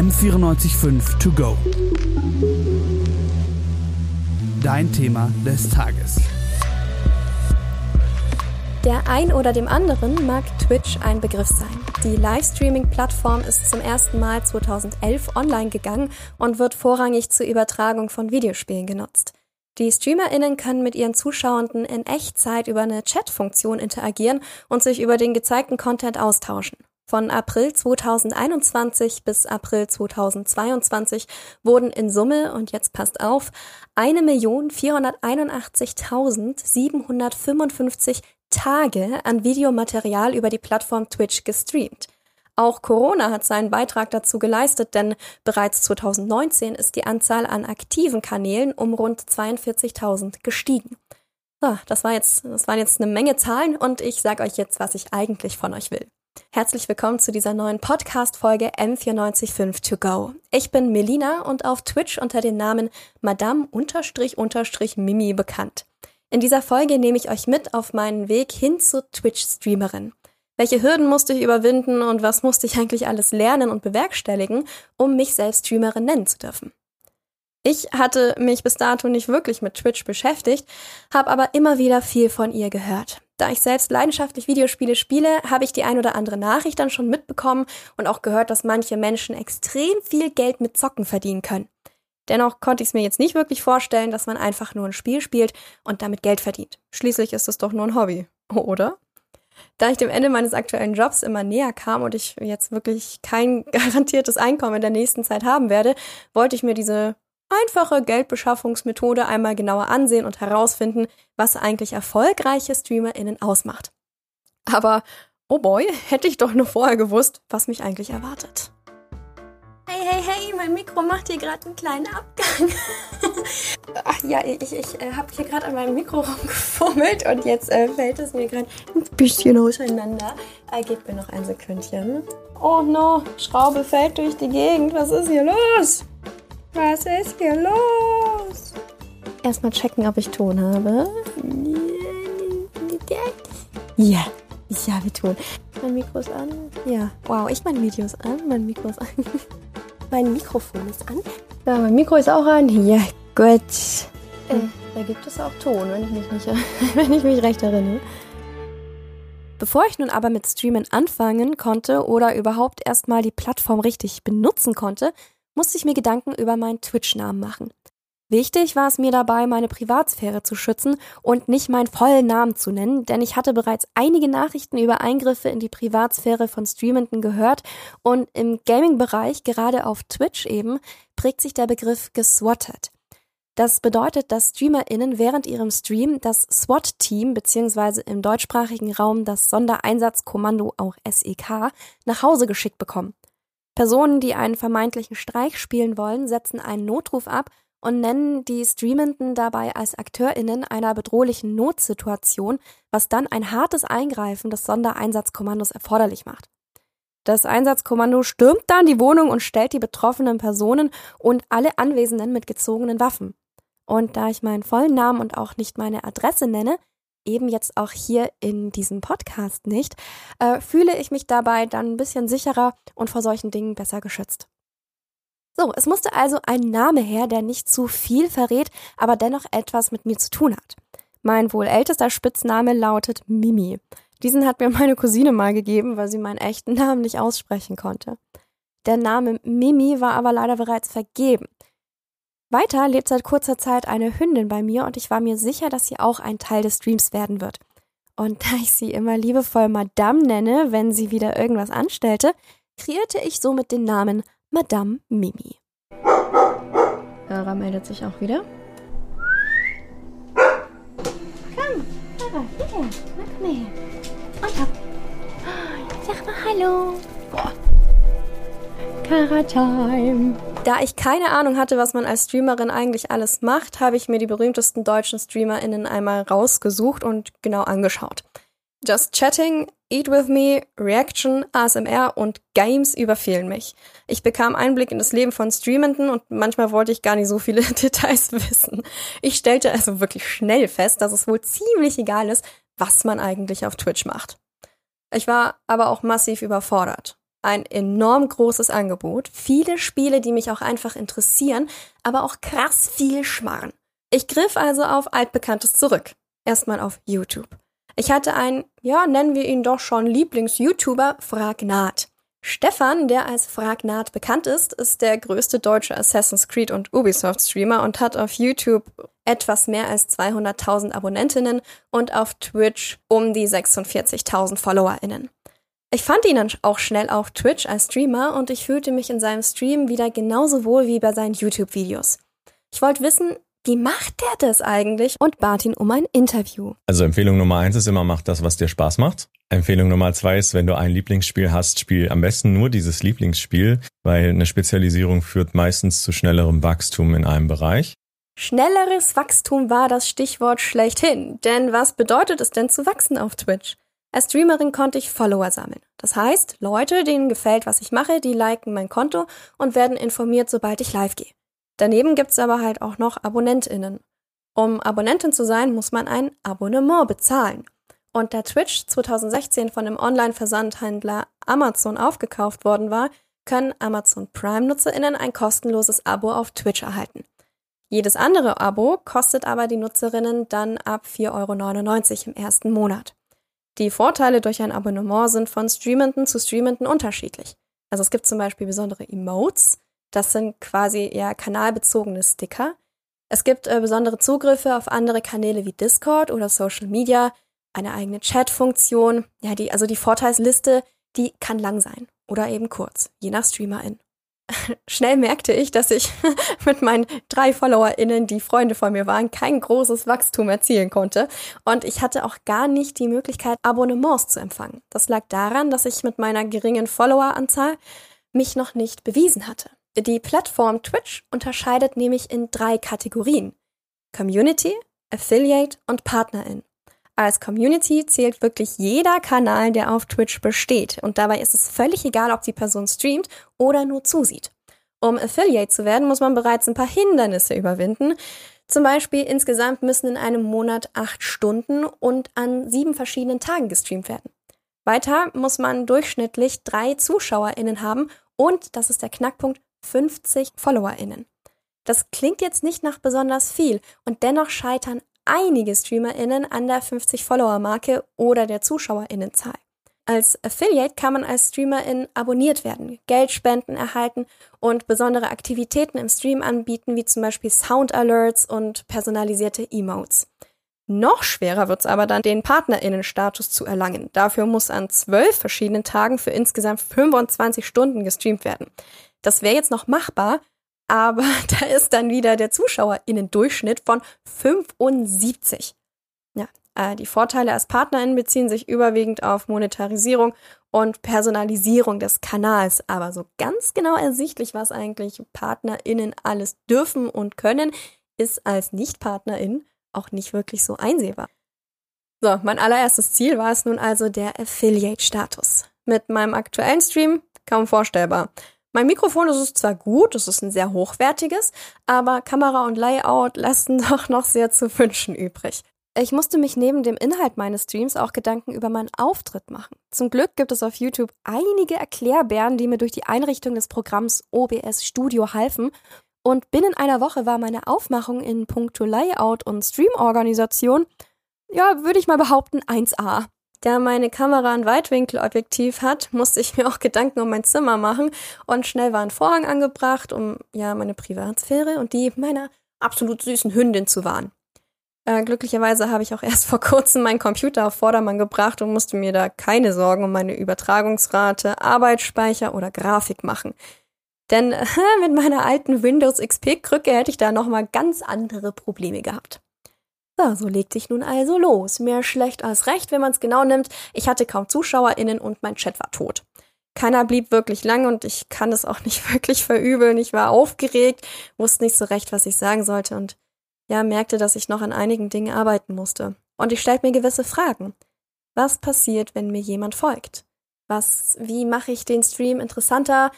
M945 To Go. Dein Thema des Tages. Der ein oder dem anderen mag Twitch ein Begriff sein. Die Livestreaming-Plattform ist zum ersten Mal 2011 online gegangen und wird vorrangig zur Übertragung von Videospielen genutzt. Die StreamerInnen können mit ihren Zuschauenden in Echtzeit über eine Chat-Funktion interagieren und sich über den gezeigten Content austauschen. Von April 2021 bis April 2022 wurden in Summe, und jetzt passt auf, 1.481.755 Tage an Videomaterial über die Plattform Twitch gestreamt. Auch Corona hat seinen Beitrag dazu geleistet, denn bereits 2019 ist die Anzahl an aktiven Kanälen um rund 42.000 gestiegen. So, das, war jetzt, das waren jetzt eine Menge Zahlen und ich sage euch jetzt, was ich eigentlich von euch will. Herzlich willkommen zu dieser neuen Podcast-Folge M945 To Go. Ich bin Melina und auf Twitch unter dem Namen Madame-Mimi bekannt. In dieser Folge nehme ich euch mit auf meinen Weg hin zur Twitch-Streamerin. Welche Hürden musste ich überwinden und was musste ich eigentlich alles lernen und bewerkstelligen, um mich selbst Streamerin nennen zu dürfen? Ich hatte mich bis dato nicht wirklich mit Twitch beschäftigt, habe aber immer wieder viel von ihr gehört. Da ich selbst leidenschaftlich Videospiele spiele, habe ich die ein oder andere Nachricht dann schon mitbekommen und auch gehört, dass manche Menschen extrem viel Geld mit Zocken verdienen können. Dennoch konnte ich es mir jetzt nicht wirklich vorstellen, dass man einfach nur ein Spiel spielt und damit Geld verdient. Schließlich ist es doch nur ein Hobby, oder? Da ich dem Ende meines aktuellen Jobs immer näher kam und ich jetzt wirklich kein garantiertes Einkommen in der nächsten Zeit haben werde, wollte ich mir diese einfache Geldbeschaffungsmethode einmal genauer ansehen und herausfinden, was eigentlich erfolgreiche StreamerInnen ausmacht. Aber, oh boy, hätte ich doch nur vorher gewusst, was mich eigentlich erwartet. Hey, hey, hey, mein Mikro macht hier gerade einen kleinen Abgang. Ach ja, ich, ich äh, habe hier gerade an meinem Mikro rumgefummelt und jetzt äh, fällt es mir gerade ein bisschen auseinander. Äh, gebt mir noch ein Sekündchen. Oh no, Schraube fällt durch die Gegend. Was ist hier los? Was ist hier los? Erstmal checken, ob ich Ton habe. Ja, ich habe Ton. Mein Mikro ist an. Ja. Wow, ich mein Video ist an. Mein Mikro ist an. mein Mikrofon ist an. Ja, mein Mikro ist auch an. Ja, gut. Äh, da gibt es auch Ton, wenn ich mich, nicht, wenn ich mich recht erinnere. Bevor ich nun aber mit Streamen anfangen konnte oder überhaupt erstmal die Plattform richtig benutzen konnte, musste ich mir Gedanken über meinen Twitch-Namen machen. Wichtig war es mir dabei, meine Privatsphäre zu schützen und nicht meinen vollen Namen zu nennen, denn ich hatte bereits einige Nachrichten über Eingriffe in die Privatsphäre von Streamenden gehört und im Gaming-Bereich, gerade auf Twitch eben, prägt sich der Begriff geswattet. Das bedeutet, dass StreamerInnen während ihrem Stream das SWAT-Team bzw. im deutschsprachigen Raum das Sondereinsatzkommando, auch SEK, nach Hause geschickt bekommen. Personen, die einen vermeintlichen Streich spielen wollen, setzen einen Notruf ab und nennen die Streamenden dabei als AkteurInnen einer bedrohlichen Notsituation, was dann ein hartes Eingreifen des Sondereinsatzkommandos erforderlich macht. Das Einsatzkommando stürmt dann die Wohnung und stellt die betroffenen Personen und alle Anwesenden mit gezogenen Waffen. Und da ich meinen vollen Namen und auch nicht meine Adresse nenne, eben jetzt auch hier in diesem Podcast nicht, äh, fühle ich mich dabei dann ein bisschen sicherer und vor solchen Dingen besser geschützt. So, es musste also ein Name her, der nicht zu viel verrät, aber dennoch etwas mit mir zu tun hat. Mein wohl ältester Spitzname lautet Mimi. Diesen hat mir meine Cousine mal gegeben, weil sie meinen echten Namen nicht aussprechen konnte. Der Name Mimi war aber leider bereits vergeben. Weiter lebt seit kurzer Zeit eine Hündin bei mir und ich war mir sicher, dass sie auch ein Teil des Streams werden wird. Und da ich sie immer liebevoll Madame nenne, wenn sie wieder irgendwas anstellte, kreierte ich somit den Namen Madame Mimi. Sarah meldet sich auch wieder. Komm, Sarah, hier, komm her. Und hopp. Sag mal Hallo. Boah. Time. Da ich keine Ahnung hatte, was man als Streamerin eigentlich alles macht, habe ich mir die berühmtesten deutschen StreamerInnen einmal rausgesucht und genau angeschaut. Just Chatting, Eat With Me, Reaction, ASMR und Games überfielen mich. Ich bekam Einblick in das Leben von Streamenden und manchmal wollte ich gar nicht so viele Details wissen. Ich stellte also wirklich schnell fest, dass es wohl ziemlich egal ist, was man eigentlich auf Twitch macht. Ich war aber auch massiv überfordert. Ein enorm großes Angebot, viele Spiele, die mich auch einfach interessieren, aber auch krass viel Schmarrn. Ich griff also auf altbekanntes zurück. Erstmal auf YouTube. Ich hatte einen, ja, nennen wir ihn doch schon Lieblings-YouTuber, Fragnat. Stefan, der als Fragnat bekannt ist, ist der größte deutsche Assassin's Creed und Ubisoft Streamer und hat auf YouTube etwas mehr als 200.000 Abonnentinnen und auf Twitch um die 46.000 FollowerInnen. Ich fand ihn dann auch schnell auf Twitch als Streamer und ich fühlte mich in seinem Stream wieder genauso wohl wie bei seinen YouTube-Videos. Ich wollte wissen, wie macht der das eigentlich? Und bat ihn um ein Interview. Also Empfehlung Nummer eins ist immer, mach das, was dir Spaß macht. Empfehlung Nummer zwei ist, wenn du ein Lieblingsspiel hast, spiel am besten nur dieses Lieblingsspiel, weil eine Spezialisierung führt meistens zu schnellerem Wachstum in einem Bereich. Schnelleres Wachstum war das Stichwort schlechthin. Denn was bedeutet es denn zu wachsen auf Twitch? Als Streamerin konnte ich Follower sammeln. Das heißt, Leute, denen gefällt, was ich mache, die liken mein Konto und werden informiert, sobald ich live gehe. Daneben gibt's aber halt auch noch AbonnentInnen. Um Abonnentin zu sein, muss man ein Abonnement bezahlen. Und da Twitch 2016 von dem Online-Versandhändler Amazon aufgekauft worden war, können Amazon Prime-NutzerInnen ein kostenloses Abo auf Twitch erhalten. Jedes andere Abo kostet aber die Nutzerinnen dann ab 4,99 Euro im ersten Monat. Die Vorteile durch ein Abonnement sind von Streamenden zu Streamenden unterschiedlich. Also es gibt zum Beispiel besondere Emotes, das sind quasi ja kanalbezogene Sticker. Es gibt äh, besondere Zugriffe auf andere Kanäle wie Discord oder Social Media, eine eigene Chat-Funktion. Ja, die, also die Vorteilsliste, die kann lang sein oder eben kurz, je nach Streamerin. Schnell merkte ich, dass ich mit meinen drei FollowerInnen, die Freunde von mir waren, kein großes Wachstum erzielen konnte. Und ich hatte auch gar nicht die Möglichkeit, Abonnements zu empfangen. Das lag daran, dass ich mit meiner geringen Followeranzahl mich noch nicht bewiesen hatte. Die Plattform Twitch unterscheidet nämlich in drei Kategorien. Community, Affiliate und Partnerin. Als Community zählt wirklich jeder Kanal, der auf Twitch besteht. Und dabei ist es völlig egal, ob die Person streamt oder nur zusieht. Um Affiliate zu werden, muss man bereits ein paar Hindernisse überwinden. Zum Beispiel insgesamt müssen in einem Monat acht Stunden und an sieben verschiedenen Tagen gestreamt werden. Weiter muss man durchschnittlich drei ZuschauerInnen haben und, das ist der Knackpunkt, 50 FollowerInnen. Das klingt jetzt nicht nach besonders viel und dennoch scheitern einige StreamerInnen an der 50 Follower-Marke oder der ZuschauerInnenzahl. Als Affiliate kann man als Streamerin abonniert werden, Geldspenden erhalten und besondere Aktivitäten im Stream anbieten, wie zum Beispiel Sound Alerts und personalisierte Emotes. Noch schwerer wird es aber dann, den PartnerInnen-Status zu erlangen. Dafür muss an zwölf verschiedenen Tagen für insgesamt 25 Stunden gestreamt werden. Das wäre jetzt noch machbar, aber da ist dann wieder der ZuschauerInnen-Durchschnitt von 75. Ja, äh, die Vorteile als PartnerInnen beziehen sich überwiegend auf Monetarisierung und Personalisierung des Kanals. Aber so ganz genau ersichtlich, was eigentlich PartnerInnen alles dürfen und können, ist als Nicht-PartnerIn auch nicht wirklich so einsehbar. So, mein allererstes Ziel war es nun also der Affiliate-Status. Mit meinem aktuellen Stream kaum vorstellbar. Mein Mikrofon ist es zwar gut, es ist ein sehr hochwertiges, aber Kamera und Layout lassen doch noch sehr zu wünschen übrig. Ich musste mich neben dem Inhalt meines Streams auch Gedanken über meinen Auftritt machen. Zum Glück gibt es auf YouTube einige Erklärbären, die mir durch die Einrichtung des Programms OBS Studio halfen. Und binnen einer Woche war meine Aufmachung in puncto Layout und Streamorganisation, ja, würde ich mal behaupten, 1A. Da meine Kamera ein Weitwinkelobjektiv hat, musste ich mir auch Gedanken um mein Zimmer machen und schnell war ein Vorhang angebracht, um ja meine Privatsphäre und die meiner absolut süßen Hündin zu wahren. Äh, glücklicherweise habe ich auch erst vor kurzem meinen Computer auf Vordermann gebracht und musste mir da keine Sorgen um meine Übertragungsrate, Arbeitsspeicher oder Grafik machen. Denn äh, mit meiner alten Windows XP-Krücke hätte ich da nochmal ganz andere Probleme gehabt. Ja, so legte ich nun also los. Mehr schlecht als recht, wenn man es genau nimmt. Ich hatte kaum ZuschauerInnen und mein Chat war tot. Keiner blieb wirklich lang und ich kann es auch nicht wirklich verübeln. Ich war aufgeregt, wusste nicht so recht, was ich sagen sollte und ja, merkte, dass ich noch an einigen Dingen arbeiten musste. Und ich stellte mir gewisse Fragen. Was passiert, wenn mir jemand folgt? Was, wie mache ich den Stream interessanter?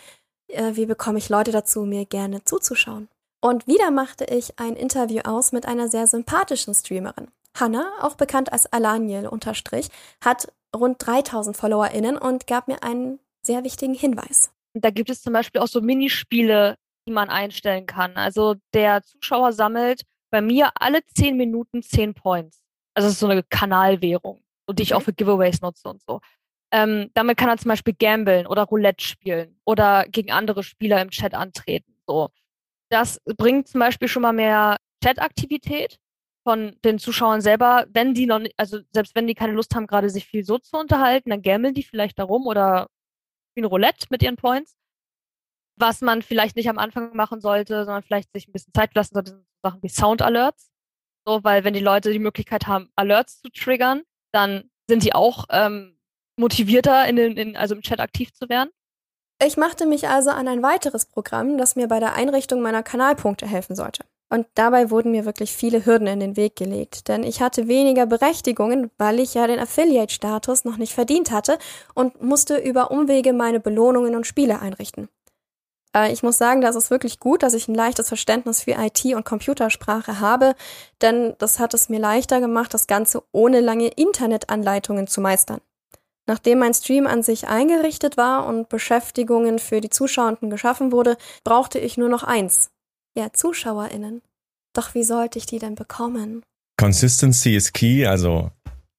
Äh, wie bekomme ich Leute dazu, mir gerne zuzuschauen? Und wieder machte ich ein Interview aus mit einer sehr sympathischen Streamerin. Hannah, auch bekannt als Alaniel unterstrich, hat rund 3000 FollowerInnen und gab mir einen sehr wichtigen Hinweis. Da gibt es zum Beispiel auch so Minispiele, die man einstellen kann. Also der Zuschauer sammelt bei mir alle zehn Minuten zehn Points. Also es ist so eine Kanalwährung, und die ich auch mhm. für Giveaways nutze und so. Ähm, damit kann er zum Beispiel gamblen oder Roulette spielen oder gegen andere Spieler im Chat antreten. So. Das bringt zum Beispiel schon mal mehr Chat-Aktivität von den Zuschauern selber, wenn die noch nicht, also selbst wenn die keine Lust haben, gerade sich viel so zu unterhalten, dann gambeln die vielleicht darum oder spielen Roulette mit ihren Points. Was man vielleicht nicht am Anfang machen sollte, sondern vielleicht sich ein bisschen Zeit lassen sollte, sind Sachen wie Sound Alerts. So, weil wenn die Leute die Möglichkeit haben, Alerts zu triggern, dann sind die auch ähm, motivierter, in den, in, also im Chat aktiv zu werden. Ich machte mich also an ein weiteres Programm, das mir bei der Einrichtung meiner Kanalpunkte helfen sollte. Und dabei wurden mir wirklich viele Hürden in den Weg gelegt, denn ich hatte weniger Berechtigungen, weil ich ja den Affiliate-Status noch nicht verdient hatte und musste über Umwege meine Belohnungen und Spiele einrichten. Äh, ich muss sagen, das ist wirklich gut, dass ich ein leichtes Verständnis für IT und Computersprache habe, denn das hat es mir leichter gemacht, das Ganze ohne lange Internetanleitungen zu meistern. Nachdem mein Stream an sich eingerichtet war und Beschäftigungen für die Zuschauenden geschaffen wurde, brauchte ich nur noch eins, ja, ZuschauerInnen. Doch wie sollte ich die denn bekommen? Consistency is key, also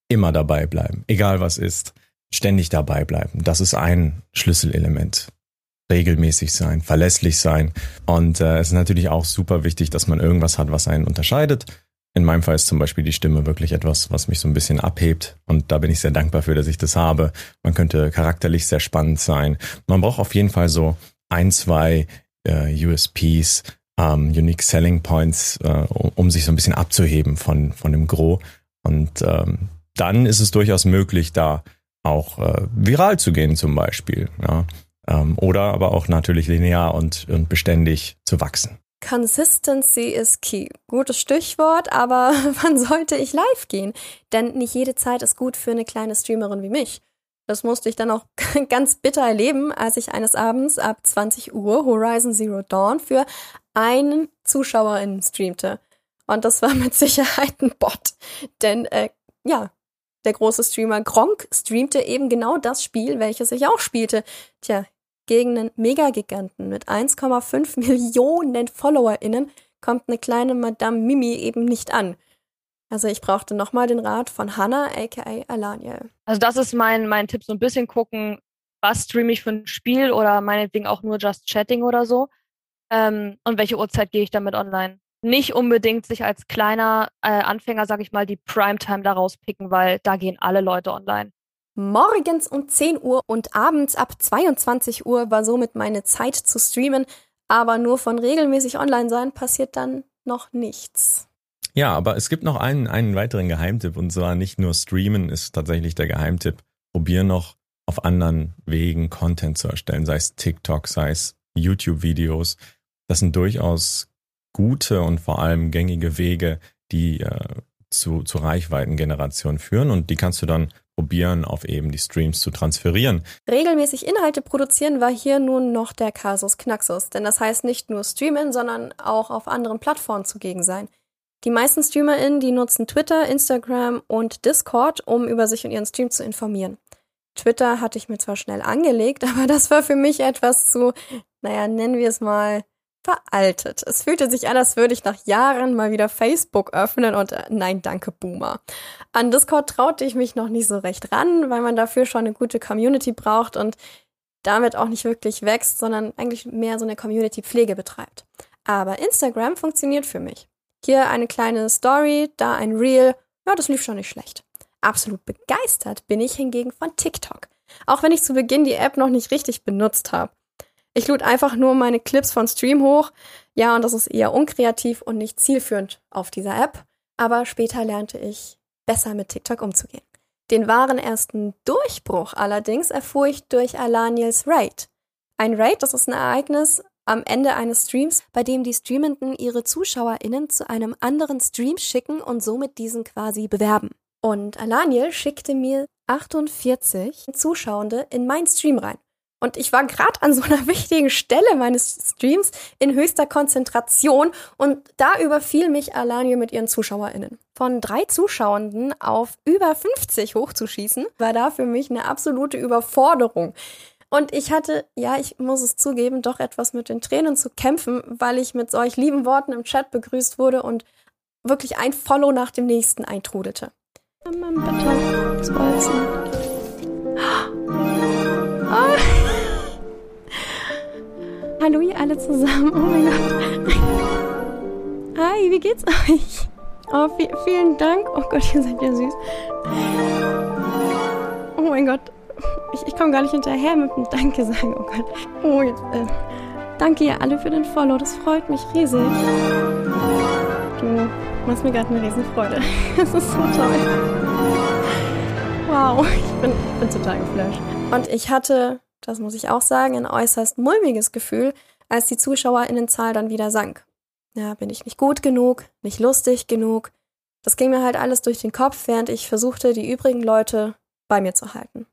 immer dabei bleiben, egal was ist. Ständig dabei bleiben. Das ist ein Schlüsselelement. Regelmäßig sein, verlässlich sein. Und äh, es ist natürlich auch super wichtig, dass man irgendwas hat, was einen unterscheidet. In meinem Fall ist zum Beispiel die Stimme wirklich etwas, was mich so ein bisschen abhebt. Und da bin ich sehr dankbar für, dass ich das habe. Man könnte charakterlich sehr spannend sein. Man braucht auf jeden Fall so ein, zwei äh, USPs, ähm, Unique Selling Points, äh, um, um, sich so ein bisschen abzuheben von, von dem Gros. Und ähm, dann ist es durchaus möglich, da auch äh, viral zu gehen zum Beispiel. Ja? Ähm, oder aber auch natürlich linear und, und beständig zu wachsen. Consistency is key. Gutes Stichwort, aber wann sollte ich live gehen? Denn nicht jede Zeit ist gut für eine kleine Streamerin wie mich. Das musste ich dann auch ganz bitter erleben, als ich eines Abends ab 20 Uhr Horizon Zero Dawn für einen ZuschauerInnen streamte. Und das war mit Sicherheit ein Bot. Denn, äh, ja, der große Streamer Gronk streamte eben genau das Spiel, welches ich auch spielte. Tja, gegen einen Megagiganten mit 1,5 Millionen FollowerInnen kommt eine kleine Madame Mimi eben nicht an. Also ich brauchte nochmal den Rat von Hannah, aka Alaniel. Also das ist mein, mein Tipp, so ein bisschen gucken, was streame ich für ein Spiel oder meinetwegen auch nur Just Chatting oder so. Ähm, und welche Uhrzeit gehe ich damit online? Nicht unbedingt sich als kleiner äh, Anfänger, sag ich mal, die Primetime daraus picken, weil da gehen alle Leute online. Morgens um 10 Uhr und abends ab 22 Uhr war somit meine Zeit zu streamen, aber nur von regelmäßig online sein passiert dann noch nichts. Ja, aber es gibt noch einen, einen weiteren Geheimtipp und zwar nicht nur streamen ist tatsächlich der Geheimtipp. Probier noch auf anderen Wegen Content zu erstellen, sei es TikTok, sei es YouTube-Videos. Das sind durchaus gute und vor allem gängige Wege, die äh, zu, zu Reichweitengeneration führen und die kannst du dann probieren, auf eben die Streams zu transferieren. Regelmäßig Inhalte produzieren war hier nun noch der Kasus Knaxus, denn das heißt nicht nur streamen, sondern auch auf anderen Plattformen zugegen sein. Die meisten StreamerInnen, die nutzen Twitter, Instagram und Discord, um über sich und ihren Stream zu informieren. Twitter hatte ich mir zwar schnell angelegt, aber das war für mich etwas zu, naja, nennen wir es mal, veraltet. Es fühlte sich an, als würde ich nach Jahren mal wieder Facebook öffnen und äh, nein, danke, Boomer. An Discord traute ich mich noch nicht so recht ran, weil man dafür schon eine gute Community braucht und damit auch nicht wirklich wächst, sondern eigentlich mehr so eine Community-Pflege betreibt. Aber Instagram funktioniert für mich. Hier eine kleine Story, da ein Reel. Ja, das lief schon nicht schlecht. Absolut begeistert bin ich hingegen von TikTok. Auch wenn ich zu Beginn die App noch nicht richtig benutzt habe. Ich lud einfach nur meine Clips von Stream hoch. Ja, und das ist eher unkreativ und nicht zielführend auf dieser App. Aber später lernte ich besser mit TikTok umzugehen. Den wahren ersten Durchbruch allerdings erfuhr ich durch Alaniels Raid. Ein Raid, das ist ein Ereignis, am Ende eines Streams, bei dem die Streamenden ihre ZuschauerInnen zu einem anderen Stream schicken und somit diesen quasi bewerben. Und Alaniel schickte mir 48 Zuschauende in meinen Stream rein. Und ich war gerade an so einer wichtigen Stelle meines Streams in höchster Konzentration und da überfiel mich Alaniel mit ihren ZuschauerInnen. Von drei Zuschauenden auf über 50 hochzuschießen, war da für mich eine absolute Überforderung. Und ich hatte, ja, ich muss es zugeben, doch etwas mit den Tränen zu kämpfen, weil ich mit solch lieben Worten im Chat begrüßt wurde und wirklich ein Follow nach dem nächsten eintrudelte. Ah. Hallo ihr alle zusammen. Oh mein Gott. Hi, wie geht's euch? Oh, vielen Dank. Oh Gott, ihr seid ja süß. Oh mein Gott. Ich, ich komme gar nicht hinterher mit dem Danke sagen. Oh Gott. Oh, jetzt, äh, danke ihr alle für den Follow. Das freut mich riesig. Du machst mir gerade eine Riesenfreude. Das ist so toll. Wow, ich bin, bin total geflasht. Und ich hatte, das muss ich auch sagen, ein äußerst mulmiges Gefühl, als die ZuschauerInnenzahl dann wieder sank. Ja, bin ich nicht gut genug, nicht lustig genug. Das ging mir halt alles durch den Kopf, während ich versuchte, die übrigen Leute bei mir zu halten.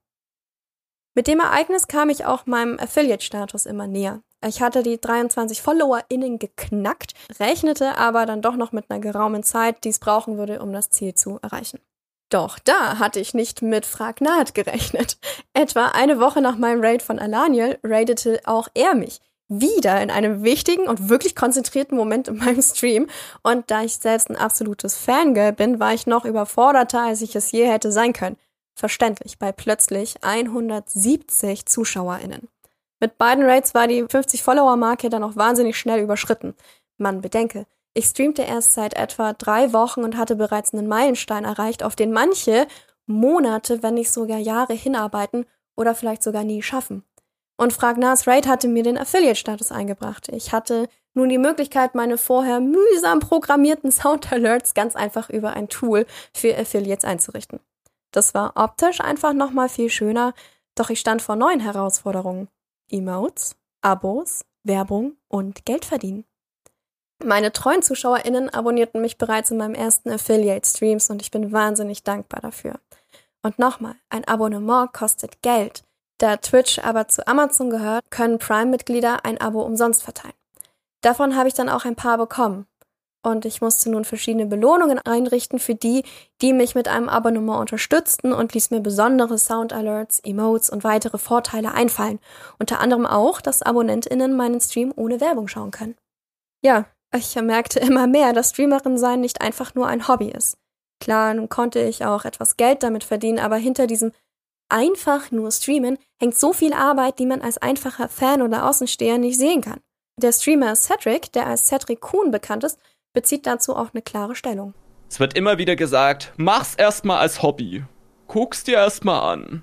Mit dem Ereignis kam ich auch meinem Affiliate-Status immer näher. Ich hatte die 23 FollowerInnen geknackt, rechnete aber dann doch noch mit einer geraumen Zeit, die es brauchen würde, um das Ziel zu erreichen. Doch da hatte ich nicht mit Fragnat gerechnet. Etwa eine Woche nach meinem Raid von Alaniel raidete auch er mich wieder in einem wichtigen und wirklich konzentrierten Moment in meinem Stream. Und da ich selbst ein absolutes Fangirl bin, war ich noch überforderter, als ich es je hätte sein können. Verständlich, bei plötzlich 170 ZuschauerInnen. Mit beiden Raids war die 50-Follower-Marke dann auch wahnsinnig schnell überschritten. Man bedenke, ich streamte erst seit etwa drei Wochen und hatte bereits einen Meilenstein erreicht, auf den manche Monate, wenn nicht sogar Jahre hinarbeiten oder vielleicht sogar nie schaffen. Und Fragnars Raid hatte mir den Affiliate-Status eingebracht. Ich hatte nun die Möglichkeit, meine vorher mühsam programmierten Sound-Alerts ganz einfach über ein Tool für Affiliates einzurichten. Das war optisch einfach nochmal viel schöner, doch ich stand vor neuen Herausforderungen. Emotes, Abos, Werbung und Geld verdienen. Meine treuen ZuschauerInnen abonnierten mich bereits in meinem ersten Affiliate-Streams und ich bin wahnsinnig dankbar dafür. Und nochmal, ein Abonnement kostet Geld. Da Twitch aber zu Amazon gehört, können Prime-Mitglieder ein Abo umsonst verteilen. Davon habe ich dann auch ein paar bekommen. Und ich musste nun verschiedene Belohnungen einrichten für die, die mich mit einem Abonnement unterstützten und ließ mir besondere Sound-Alerts, Emotes und weitere Vorteile einfallen. Unter anderem auch, dass AbonnentInnen meinen Stream ohne Werbung schauen können. Ja, ich merkte immer mehr, dass Streamerin sein nicht einfach nur ein Hobby ist. Klar, nun konnte ich auch etwas Geld damit verdienen, aber hinter diesem einfach nur Streamen hängt so viel Arbeit, die man als einfacher Fan oder Außensteher nicht sehen kann. Der Streamer Cedric, der als Cedric Kuhn bekannt ist, bezieht dazu auch eine klare Stellung. Es wird immer wieder gesagt, mach's erstmal als Hobby. Guck's dir erstmal an.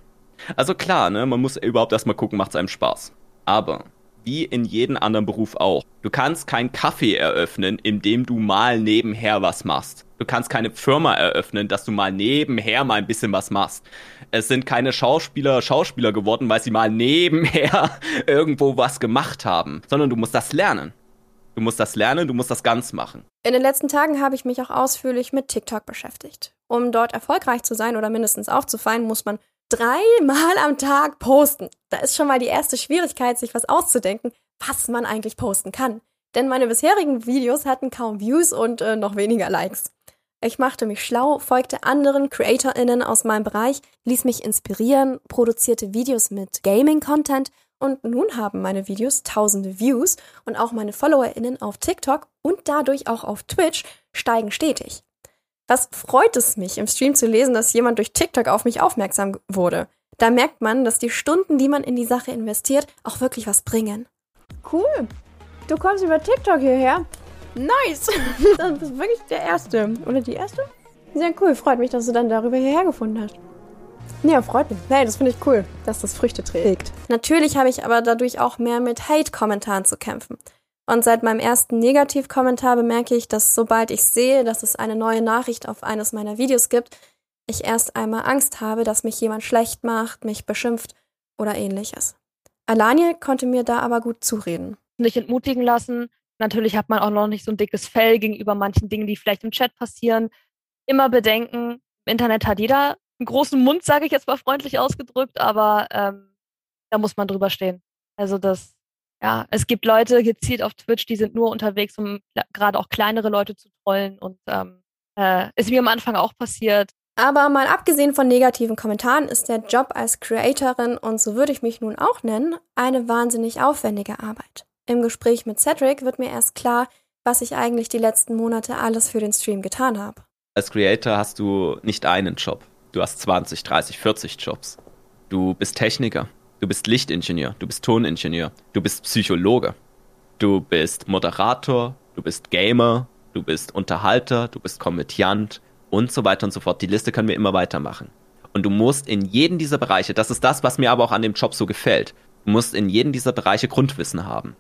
Also klar, ne, man muss überhaupt erstmal gucken, macht's einem Spaß. Aber wie in jedem anderen Beruf auch. Du kannst keinen Kaffee eröffnen, indem du mal nebenher was machst. Du kannst keine Firma eröffnen, dass du mal nebenher mal ein bisschen was machst. Es sind keine Schauspieler Schauspieler geworden, weil sie mal nebenher irgendwo was gemacht haben, sondern du musst das lernen. Du musst das lernen, du musst das ganz machen. In den letzten Tagen habe ich mich auch ausführlich mit TikTok beschäftigt. Um dort erfolgreich zu sein oder mindestens aufzufallen, muss man dreimal am Tag posten. Da ist schon mal die erste Schwierigkeit, sich was auszudenken, was man eigentlich posten kann. Denn meine bisherigen Videos hatten kaum Views und äh, noch weniger Likes. Ich machte mich schlau, folgte anderen CreatorInnen aus meinem Bereich, ließ mich inspirieren, produzierte Videos mit Gaming-Content und nun haben meine Videos tausende Views und auch meine FollowerInnen auf TikTok und dadurch auch auf Twitch steigen stetig. Was freut es mich, im Stream zu lesen, dass jemand durch TikTok auf mich aufmerksam wurde. Da merkt man, dass die Stunden, die man in die Sache investiert, auch wirklich was bringen. Cool. Du kommst über TikTok hierher. Nice. Das bist wirklich der Erste. Oder die Erste? Sehr cool. Freut mich, dass du dann darüber hierher gefunden hast. Ja, freut mich. Nee, das finde ich cool, dass das Früchte trägt. Natürlich habe ich aber dadurch auch mehr mit Hate-Kommentaren zu kämpfen. Und seit meinem ersten Negativkommentar bemerke ich, dass sobald ich sehe, dass es eine neue Nachricht auf eines meiner Videos gibt, ich erst einmal Angst habe, dass mich jemand schlecht macht, mich beschimpft oder ähnliches. Alaniel konnte mir da aber gut zureden. Nicht entmutigen lassen. Natürlich hat man auch noch nicht so ein dickes Fell gegenüber manchen Dingen, die vielleicht im Chat passieren. Immer bedenken, im Internet hat jeder einen großen Mund, sage ich jetzt mal freundlich ausgedrückt, aber ähm, da muss man drüber stehen. Also das ja, es gibt Leute gezielt auf Twitch, die sind nur unterwegs, um gerade auch kleinere Leute zu trollen. Und ähm, äh, ist mir am Anfang auch passiert. Aber mal abgesehen von negativen Kommentaren ist der Job als Creatorin, und so würde ich mich nun auch nennen, eine wahnsinnig aufwendige Arbeit. Im Gespräch mit Cedric wird mir erst klar, was ich eigentlich die letzten Monate alles für den Stream getan habe. Als Creator hast du nicht einen Job. Du hast 20, 30, 40 Jobs. Du bist Techniker, du bist Lichtingenieur, du bist Toningenieur, du bist Psychologe, du bist Moderator, du bist Gamer, du bist Unterhalter, du bist Komödiant, und so weiter und so fort. Die Liste können wir immer weitermachen. Und du musst in jedem dieser Bereiche, das ist das, was mir aber auch an dem Job so gefällt, du musst in jedem dieser Bereiche Grundwissen haben.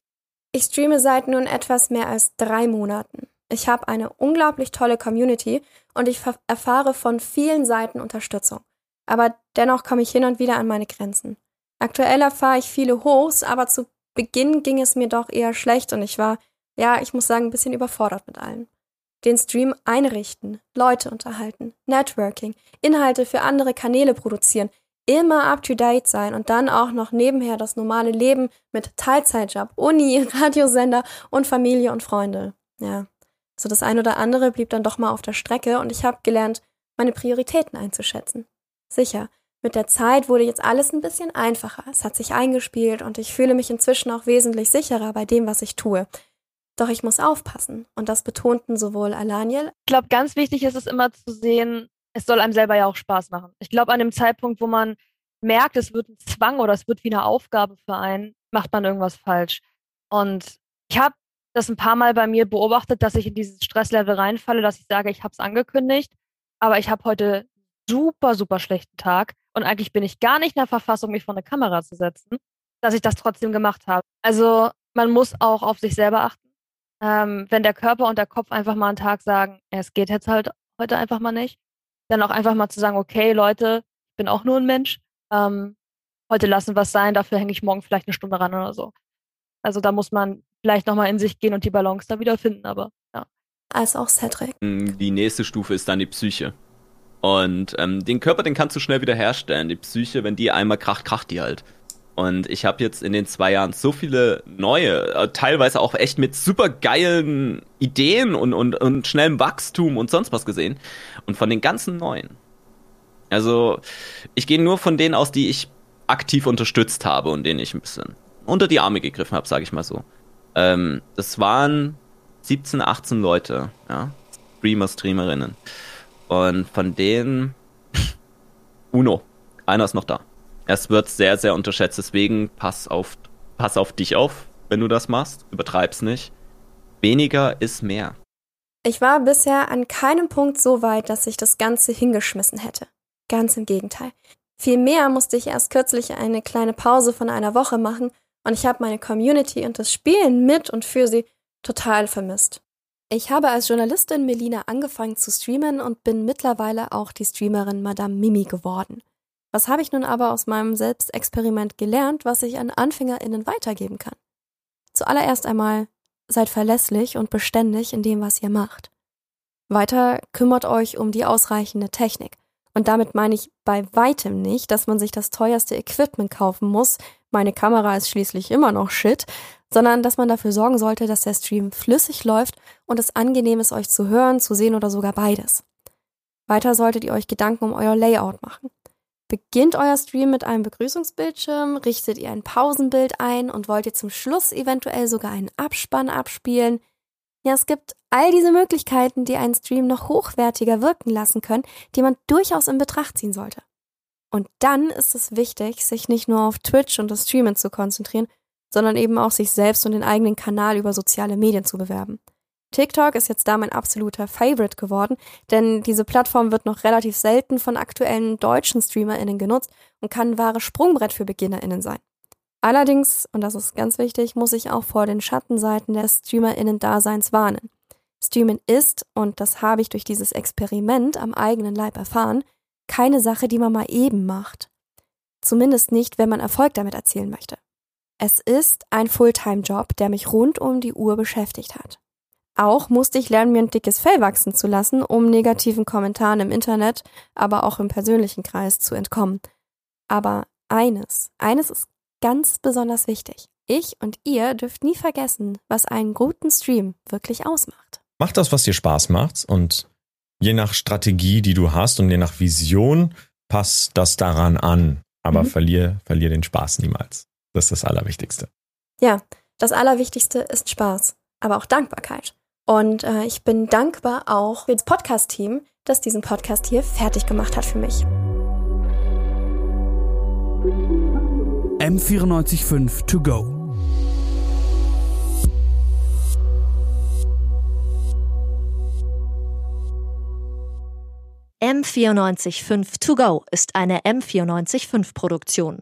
Ich streame seit nun etwas mehr als drei Monaten. Ich habe eine unglaublich tolle Community und ich erfahre von vielen Seiten Unterstützung. Aber dennoch komme ich hin und wieder an meine Grenzen. Aktuell erfahre ich viele Hochs, aber zu Beginn ging es mir doch eher schlecht und ich war, ja, ich muss sagen, ein bisschen überfordert mit allem den Stream einrichten, Leute unterhalten, Networking, Inhalte für andere Kanäle produzieren, immer up-to-date sein und dann auch noch nebenher das normale Leben mit Teilzeitjob, Uni, Radiosender und Familie und Freunde. Ja, so das ein oder andere blieb dann doch mal auf der Strecke und ich habe gelernt, meine Prioritäten einzuschätzen. Sicher, mit der Zeit wurde jetzt alles ein bisschen einfacher. Es hat sich eingespielt und ich fühle mich inzwischen auch wesentlich sicherer bei dem, was ich tue. Doch ich muss aufpassen. Und das betonten sowohl Alaniel. Ich glaube, ganz wichtig ist es immer zu sehen, es soll einem selber ja auch Spaß machen. Ich glaube, an dem Zeitpunkt, wo man merkt, es wird ein Zwang oder es wird wie eine Aufgabe für einen, macht man irgendwas falsch. Und ich habe das ein paar Mal bei mir beobachtet, dass ich in dieses Stresslevel reinfalle, dass ich sage, ich habe es angekündigt, aber ich habe heute super, super schlechten Tag und eigentlich bin ich gar nicht in der Verfassung, mich vor eine Kamera zu setzen, dass ich das trotzdem gemacht habe. Also man muss auch auf sich selber achten ähm, wenn der Körper und der Kopf einfach mal einen Tag sagen, es geht jetzt halt heute einfach mal nicht, dann auch einfach mal zu sagen, okay, Leute, ich bin auch nur ein Mensch, ähm, heute lassen wir es sein, dafür hänge ich morgen vielleicht eine Stunde ran oder so. Also da muss man vielleicht nochmal in sich gehen und die Balance da wieder finden, aber ja. Als auch Cedric. Mm, die nächste Stufe ist dann die Psyche. Und ähm, den Körper, den kannst du schnell wieder herstellen. Die Psyche, wenn die einmal kracht, kracht die halt. Und ich habe jetzt in den zwei Jahren so viele neue, äh, teilweise auch echt mit super geilen Ideen und, und, und schnellem Wachstum und sonst was gesehen. Und von den ganzen neuen. Also, ich gehe nur von denen aus, die ich aktiv unterstützt habe und denen ich ein bisschen unter die Arme gegriffen habe, sage ich mal so. Ähm, das waren 17, 18 Leute, ja. Streamer, Streamerinnen. Und von denen Uno. Einer ist noch da. Es wird sehr, sehr unterschätzt. Deswegen pass auf, pass auf dich auf, wenn du das machst. Übertreib's nicht. Weniger ist mehr. Ich war bisher an keinem Punkt so weit, dass ich das Ganze hingeschmissen hätte. Ganz im Gegenteil. Vielmehr musste ich erst kürzlich eine kleine Pause von einer Woche machen und ich habe meine Community und das Spielen mit und für sie total vermisst. Ich habe als Journalistin Melina angefangen zu streamen und bin mittlerweile auch die Streamerin Madame Mimi geworden. Was habe ich nun aber aus meinem Selbstexperiment gelernt, was ich an AnfängerInnen weitergeben kann? Zuallererst einmal, seid verlässlich und beständig in dem, was ihr macht. Weiter kümmert euch um die ausreichende Technik. Und damit meine ich bei weitem nicht, dass man sich das teuerste Equipment kaufen muss, meine Kamera ist schließlich immer noch shit, sondern dass man dafür sorgen sollte, dass der Stream flüssig läuft und es angenehm ist, euch zu hören, zu sehen oder sogar beides. Weiter solltet ihr euch Gedanken um euer Layout machen. Beginnt euer Stream mit einem Begrüßungsbildschirm, richtet ihr ein Pausenbild ein und wollt ihr zum Schluss eventuell sogar einen Abspann abspielen? Ja, es gibt all diese Möglichkeiten, die einen Stream noch hochwertiger wirken lassen können, die man durchaus in Betracht ziehen sollte. Und dann ist es wichtig, sich nicht nur auf Twitch und das Streamen zu konzentrieren, sondern eben auch sich selbst und den eigenen Kanal über soziale Medien zu bewerben. TikTok ist jetzt da mein absoluter Favorite geworden, denn diese Plattform wird noch relativ selten von aktuellen deutschen StreamerInnen genutzt und kann ein wahres Sprungbrett für BeginnerInnen sein. Allerdings, und das ist ganz wichtig, muss ich auch vor den Schattenseiten des StreamerInnen-Daseins warnen. Streamen ist, und das habe ich durch dieses Experiment am eigenen Leib erfahren, keine Sache, die man mal eben macht. Zumindest nicht, wenn man Erfolg damit erzielen möchte. Es ist ein Fulltime-Job, der mich rund um die Uhr beschäftigt hat. Auch musste ich lernen, mir ein dickes Fell wachsen zu lassen, um negativen Kommentaren im Internet, aber auch im persönlichen Kreis zu entkommen. Aber eines, eines ist ganz besonders wichtig. Ich und ihr dürft nie vergessen, was einen guten Stream wirklich ausmacht. Macht das, was dir Spaß macht und je nach Strategie, die du hast und je nach Vision, passt das daran an. Aber mhm. verlier, verlier den Spaß niemals. Das ist das Allerwichtigste. Ja, das Allerwichtigste ist Spaß, aber auch Dankbarkeit. Und äh, ich bin dankbar auch für das Podcast-Team, das diesen Podcast hier fertig gemacht hat für mich. M945 to go. M945 To Go ist eine M945 Produktion.